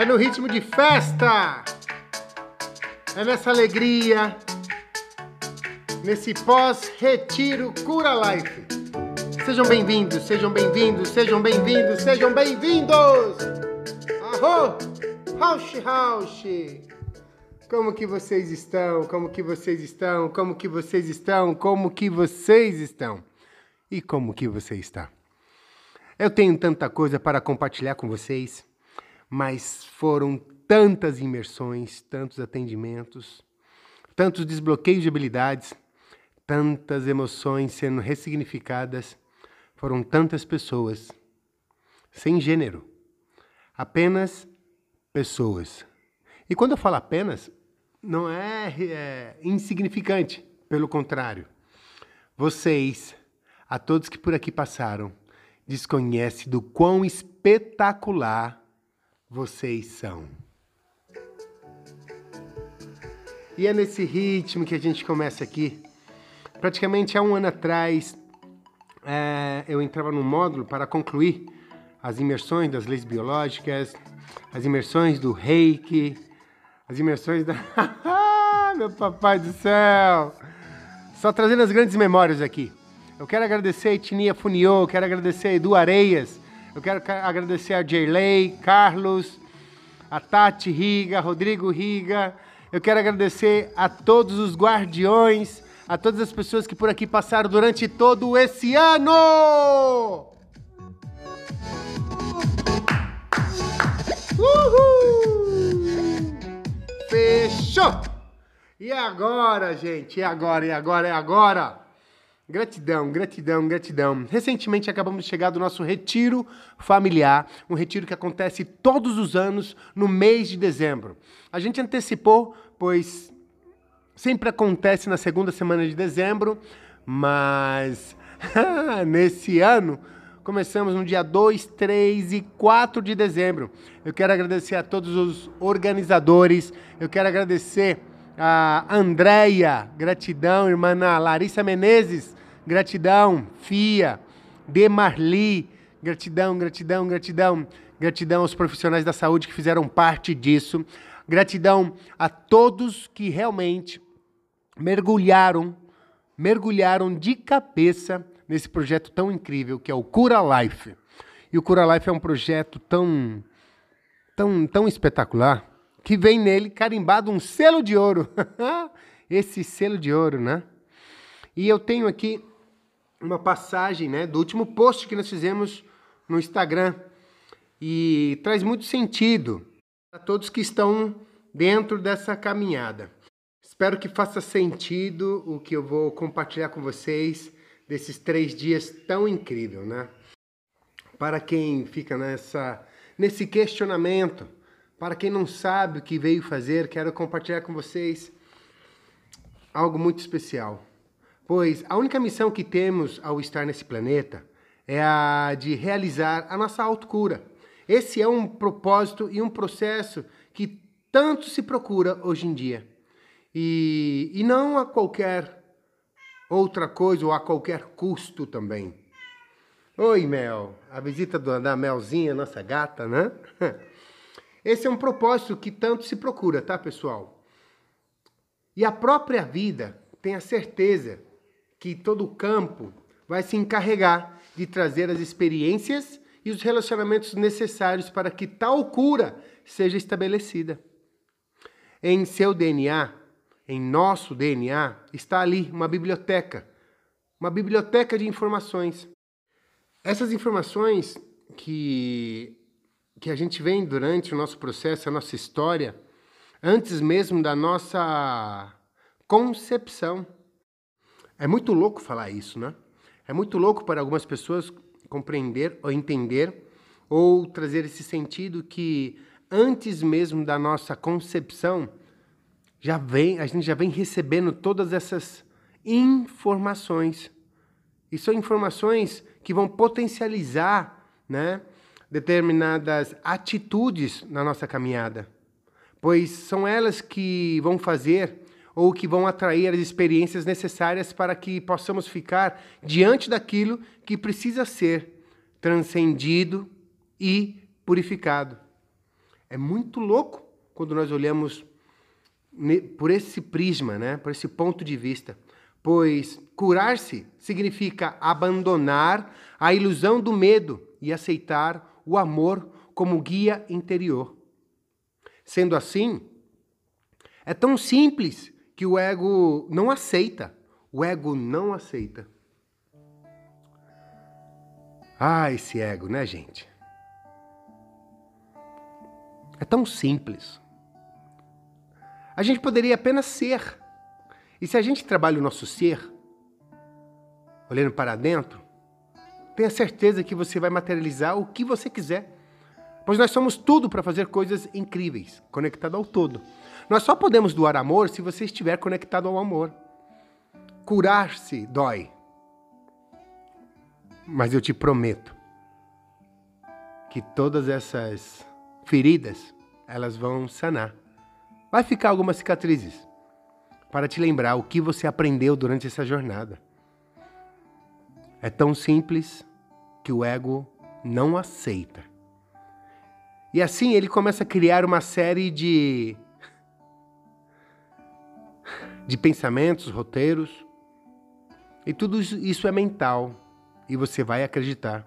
É no ritmo de festa. É nessa alegria. Nesse pós-retiro Cura Life. Sejam bem-vindos, sejam bem-vindos, sejam bem-vindos, sejam bem-vindos! Arro! Rausch, Rausch! Como que vocês estão? Como que vocês estão? Como que vocês estão? Como que vocês estão? E como que você está? Eu tenho tanta coisa para compartilhar com vocês, mas foram tantas imersões, tantos atendimentos, tantos desbloqueios de habilidades, tantas emoções sendo ressignificadas, foram tantas pessoas, sem gênero, apenas pessoas. E quando eu falo apenas, não é, é insignificante, pelo contrário. Vocês, a todos que por aqui passaram, desconhecem do quão espetacular vocês são. E é nesse ritmo que a gente começa aqui. Praticamente há um ano atrás, é, eu entrava no módulo para concluir as imersões das leis biológicas, as imersões do reiki, as imersões da. Meu papai do céu! Só trazendo as grandes memórias aqui. Eu quero agradecer a Etnia Funiô, quero agradecer a Edu Areias, eu quero agradecer a Jerley, Carlos, a Tati Riga, Rodrigo Riga. Eu quero agradecer a todos os guardiões, a todas as pessoas que por aqui passaram durante todo esse ano! Uhul! Fechou! E agora, gente? E agora? E agora? E agora? Gratidão, gratidão, gratidão. Recentemente acabamos de chegar do nosso retiro familiar, um retiro que acontece todos os anos no mês de dezembro. A gente antecipou, pois sempre acontece na segunda semana de dezembro, mas nesse ano começamos no dia 2, 3 e 4 de dezembro. Eu quero agradecer a todos os organizadores, eu quero agradecer a Andréia, gratidão, irmã Larissa Menezes, Gratidão, Fia, Demarli, gratidão, gratidão, gratidão. Gratidão aos profissionais da saúde que fizeram parte disso. Gratidão a todos que realmente mergulharam, mergulharam de cabeça nesse projeto tão incrível que é o Cura Life. E o Cura Life é um projeto tão tão tão espetacular que vem nele carimbado um selo de ouro. Esse selo de ouro, né? E eu tenho aqui uma passagem né, do último post que nós fizemos no Instagram e traz muito sentido para todos que estão dentro dessa caminhada. Espero que faça sentido o que eu vou compartilhar com vocês desses três dias tão incrível, né? Para quem fica nessa nesse questionamento, para quem não sabe o que veio fazer, quero compartilhar com vocês algo muito especial. Pois a única missão que temos ao estar nesse planeta é a de realizar a nossa autocura. Esse é um propósito e um processo que tanto se procura hoje em dia. E, e não a qualquer outra coisa ou a qualquer custo também. Oi, Mel. A visita da Melzinha, nossa gata, né? Esse é um propósito que tanto se procura, tá, pessoal? E a própria vida tem a certeza que todo o campo vai se encarregar de trazer as experiências e os relacionamentos necessários para que tal cura seja estabelecida. Em seu DNA, em nosso DNA, está ali uma biblioteca, uma biblioteca de informações. Essas informações que, que a gente vem durante o nosso processo, a nossa história, antes mesmo da nossa concepção. É muito louco falar isso, né? É muito louco para algumas pessoas compreender ou entender ou trazer esse sentido que antes mesmo da nossa concepção já vem, a gente já vem recebendo todas essas informações. E são informações que vão potencializar, né, determinadas atitudes na nossa caminhada. Pois são elas que vão fazer ou que vão atrair as experiências necessárias para que possamos ficar diante daquilo que precisa ser transcendido e purificado. É muito louco quando nós olhamos por esse prisma, né? por esse ponto de vista. Pois curar-se significa abandonar a ilusão do medo e aceitar o amor como guia interior. Sendo assim, é tão simples que o ego não aceita. O ego não aceita. Ah, esse ego, né, gente? É tão simples. A gente poderia apenas ser. E se a gente trabalha o nosso ser, olhando para dentro, tenha certeza que você vai materializar o que você quiser. Pois nós somos tudo para fazer coisas incríveis, conectado ao todo. Nós só podemos doar amor se você estiver conectado ao amor. Curar-se dói. Mas eu te prometo que todas essas feridas, elas vão sanar. Vai ficar algumas cicatrizes para te lembrar o que você aprendeu durante essa jornada. É tão simples que o ego não aceita. E assim ele começa a criar uma série de de pensamentos, roteiros. E tudo isso é mental e você vai acreditar.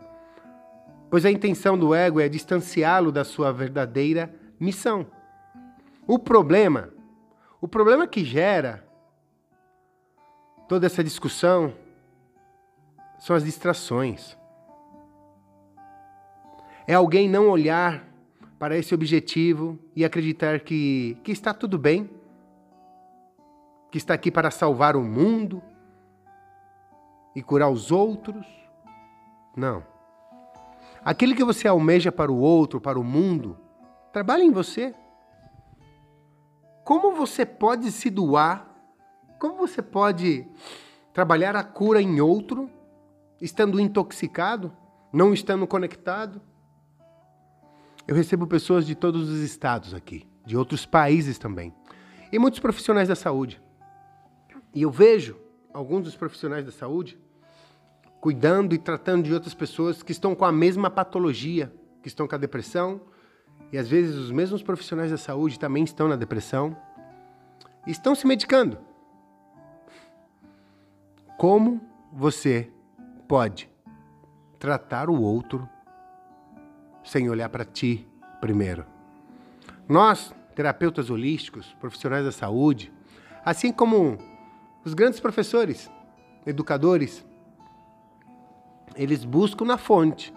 Pois a intenção do ego é distanciá-lo da sua verdadeira missão. O problema, o problema que gera toda essa discussão são as distrações. É alguém não olhar para esse objetivo e acreditar que, que está tudo bem, que está aqui para salvar o mundo e curar os outros. Não. Aquele que você almeja para o outro, para o mundo, trabalha em você. Como você pode se doar? Como você pode trabalhar a cura em outro, estando intoxicado, não estando conectado? Eu recebo pessoas de todos os estados aqui, de outros países também, e muitos profissionais da saúde. E eu vejo alguns dos profissionais da saúde cuidando e tratando de outras pessoas que estão com a mesma patologia, que estão com a depressão, e às vezes os mesmos profissionais da saúde também estão na depressão e estão se medicando. Como você pode tratar o outro sem olhar para ti primeiro? Nós, terapeutas holísticos, profissionais da saúde, assim como os grandes professores, educadores, eles buscam na fonte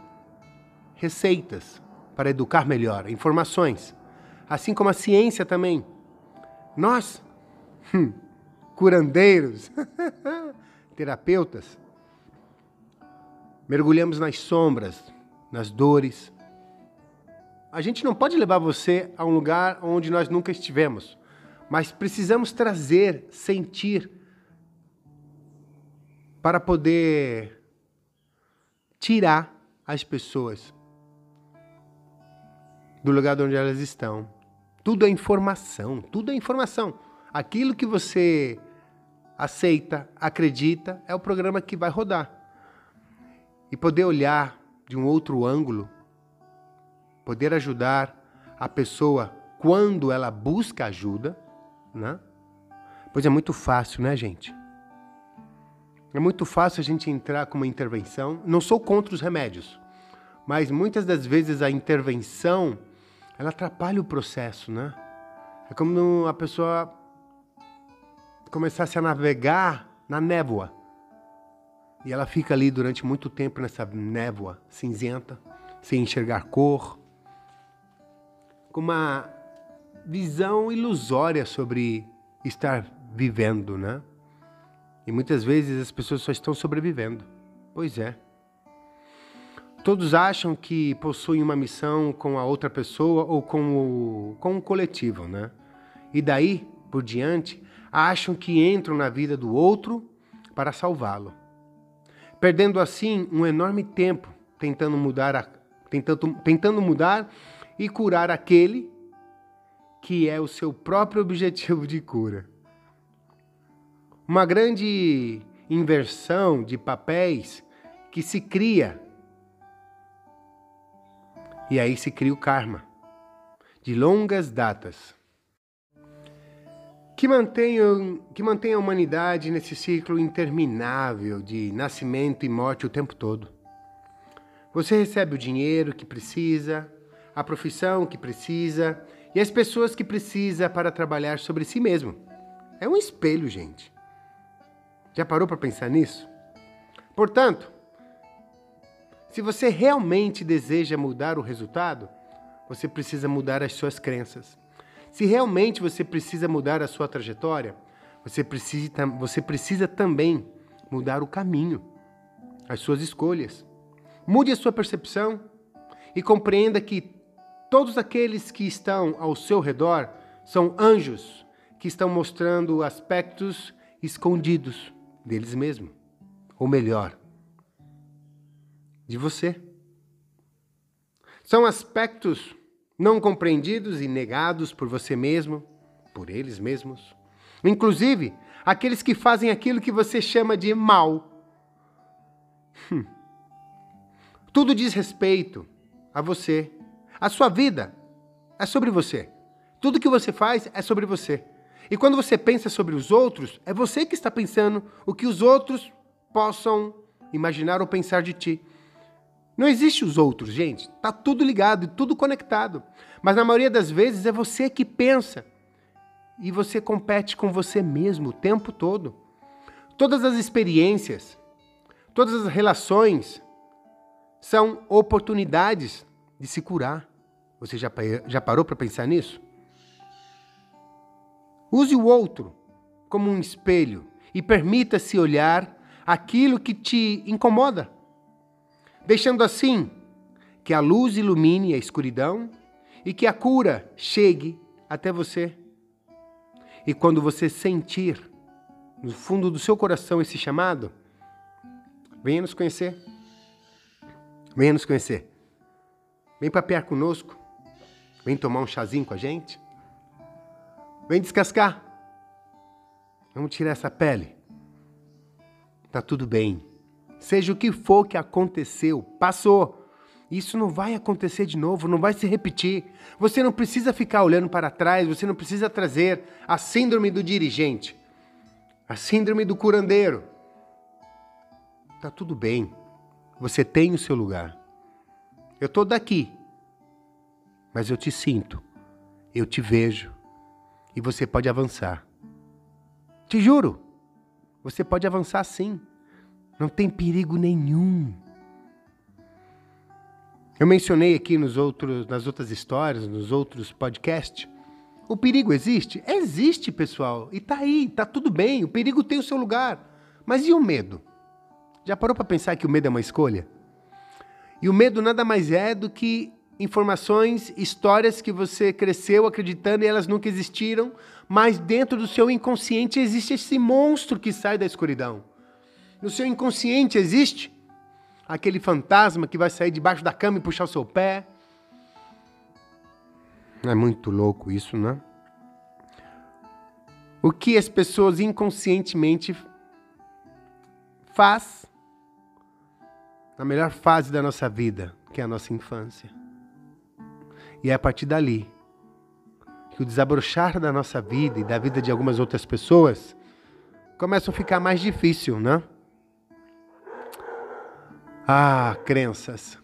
receitas, para educar melhor, informações. Assim como a ciência também. Nós, hum, curandeiros, terapeutas, mergulhamos nas sombras, nas dores. A gente não pode levar você a um lugar onde nós nunca estivemos, mas precisamos trazer, sentir, para poder tirar as pessoas do lugar onde elas estão. Tudo é informação, tudo é informação. Aquilo que você aceita, acredita, é o programa que vai rodar. E poder olhar de um outro ângulo, poder ajudar a pessoa quando ela busca ajuda, né? Pois é muito fácil, né, gente? É muito fácil a gente entrar com uma intervenção. Não sou contra os remédios, mas muitas das vezes a intervenção ela atrapalha o processo, né? É como a pessoa começasse a navegar na névoa. E ela fica ali durante muito tempo nessa névoa cinzenta, sem enxergar cor, com uma visão ilusória sobre estar vivendo, né? E muitas vezes as pessoas só estão sobrevivendo. Pois é. Todos acham que possuem uma missão com a outra pessoa ou com o, com o coletivo, né? E daí por diante, acham que entram na vida do outro para salvá-lo. Perdendo assim um enorme tempo tentando mudar, a, tentando, tentando mudar e curar aquele que é o seu próprio objetivo de cura. Uma grande inversão de papéis que se cria e aí se cria o karma. de longas datas que mantenham, que mantenham a humanidade nesse ciclo interminável de nascimento e morte o tempo todo. Você recebe o dinheiro que precisa, a profissão que precisa e as pessoas que precisa para trabalhar sobre si mesmo. É um espelho, gente. Já parou para pensar nisso? Portanto, se você realmente deseja mudar o resultado, você precisa mudar as suas crenças. Se realmente você precisa mudar a sua trajetória, você precisa, você precisa também mudar o caminho, as suas escolhas. Mude a sua percepção e compreenda que todos aqueles que estão ao seu redor são anjos que estão mostrando aspectos escondidos deles mesmos, ou melhor, de você. São aspectos não compreendidos e negados por você mesmo, por eles mesmos. Inclusive, aqueles que fazem aquilo que você chama de mal. Hum. Tudo diz respeito a você. A sua vida é sobre você. Tudo que você faz é sobre você. E quando você pensa sobre os outros, é você que está pensando o que os outros possam imaginar ou pensar de ti. Não existe os outros, gente. Tá tudo ligado e tudo conectado. Mas na maioria das vezes é você que pensa. E você compete com você mesmo o tempo todo. Todas as experiências, todas as relações são oportunidades de se curar. Você já, já parou para pensar nisso? Use o outro como um espelho e permita-se olhar aquilo que te incomoda deixando assim que a luz ilumine a escuridão e que a cura chegue até você. E quando você sentir no fundo do seu coração esse chamado, venha nos conhecer. Venha nos conhecer. Vem papear conosco. Vem tomar um chazinho com a gente. Vem descascar. Vamos tirar essa pele. Tá tudo bem. Seja o que for que aconteceu, passou. Isso não vai acontecer de novo, não vai se repetir. Você não precisa ficar olhando para trás, você não precisa trazer a síndrome do dirigente, a síndrome do curandeiro. Tá tudo bem. Você tem o seu lugar. Eu tô daqui. Mas eu te sinto. Eu te vejo. E você pode avançar. Te juro. Você pode avançar sim. Não tem perigo nenhum. Eu mencionei aqui nos outros, nas outras histórias, nos outros podcasts. O perigo existe? Existe, pessoal. E tá aí, tá tudo bem. O perigo tem o seu lugar. Mas e o medo? Já parou para pensar que o medo é uma escolha? E o medo nada mais é do que informações, histórias que você cresceu acreditando e elas nunca existiram, mas dentro do seu inconsciente existe esse monstro que sai da escuridão. No seu inconsciente existe aquele fantasma que vai sair debaixo da cama e puxar o seu pé. É muito louco isso, né? O que as pessoas inconscientemente faz na melhor fase da nossa vida, que é a nossa infância. E é a partir dali que o desabrochar da nossa vida e da vida de algumas outras pessoas começa a ficar mais difícil, né? Ah, crenças.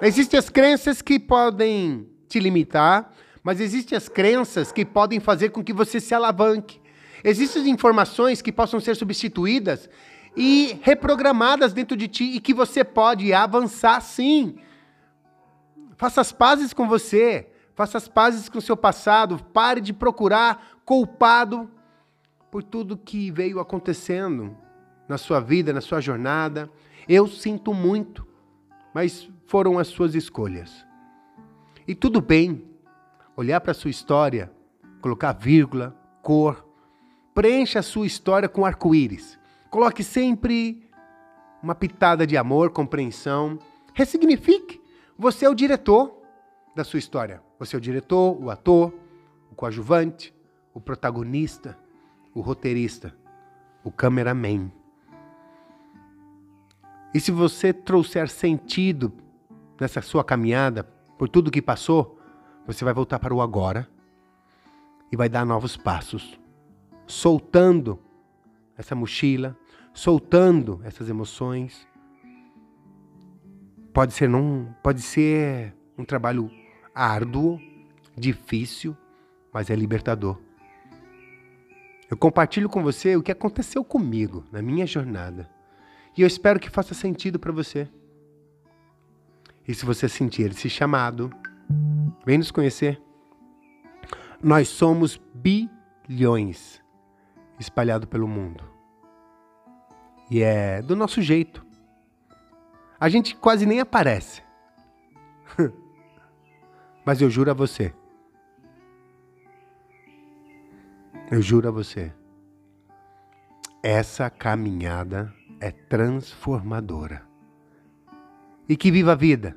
Existem as crenças que podem te limitar, mas existem as crenças que podem fazer com que você se alavanque. Existem informações que possam ser substituídas e reprogramadas dentro de ti e que você pode avançar sim. Faça as pazes com você, faça as pazes com o seu passado, pare de procurar culpado por tudo que veio acontecendo na sua vida, na sua jornada. Eu sinto muito, mas foram as suas escolhas. E tudo bem olhar para a sua história, colocar vírgula, cor, preencha a sua história com arco-íris. Coloque sempre uma pitada de amor, compreensão. Ressignifique. Você é o diretor da sua história. Você é o diretor, o ator, o coadjuvante, o protagonista, o roteirista, o cameraman. E se você trouxer sentido nessa sua caminhada, por tudo que passou, você vai voltar para o agora e vai dar novos passos, soltando essa mochila, soltando essas emoções. Pode ser não, pode ser um trabalho árduo, difícil, mas é libertador. Eu compartilho com você o que aconteceu comigo na minha jornada. E eu espero que faça sentido para você. E se você sentir esse chamado, vem nos conhecer. Nós somos bilhões espalhados pelo mundo. E é do nosso jeito. A gente quase nem aparece. Mas eu juro a você. Eu juro a você. Essa caminhada é transformadora. E que viva a vida.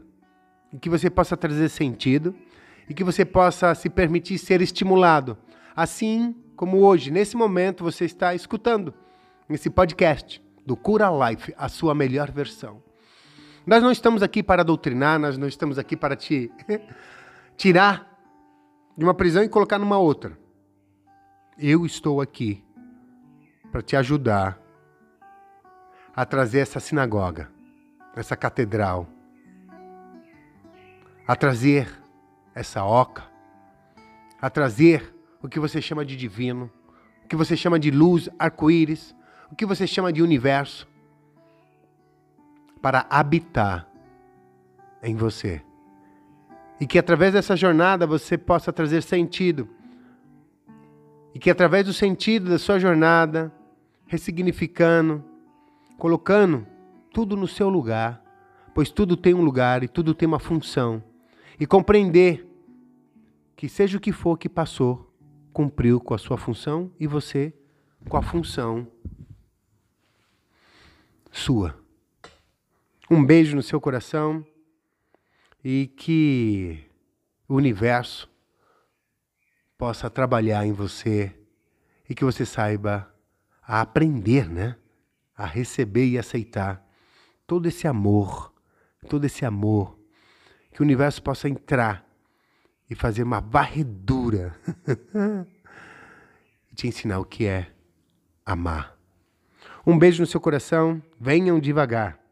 E que você possa trazer sentido. E que você possa se permitir ser estimulado. Assim como hoje, nesse momento, você está escutando esse podcast do Cura Life, a sua melhor versão. Nós não estamos aqui para doutrinar, nós não estamos aqui para te tirar de uma prisão e colocar numa outra. Eu estou aqui para te ajudar a trazer essa sinagoga, essa catedral, a trazer essa oca, a trazer o que você chama de divino, o que você chama de luz, arco-íris, o que você chama de universo, para habitar em você. E que através dessa jornada você possa trazer sentido. E que através do sentido da sua jornada, ressignificando, colocando tudo no seu lugar, pois tudo tem um lugar e tudo tem uma função. E compreender que seja o que for que passou, cumpriu com a sua função e você com a função sua. Um beijo no seu coração e que o universo possa trabalhar em você e que você saiba a aprender, né? A receber e aceitar todo esse amor, todo esse amor, que o universo possa entrar e fazer uma varredura e te ensinar o que é amar. Um beijo no seu coração, venham devagar,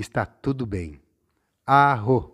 está tudo bem. Arro!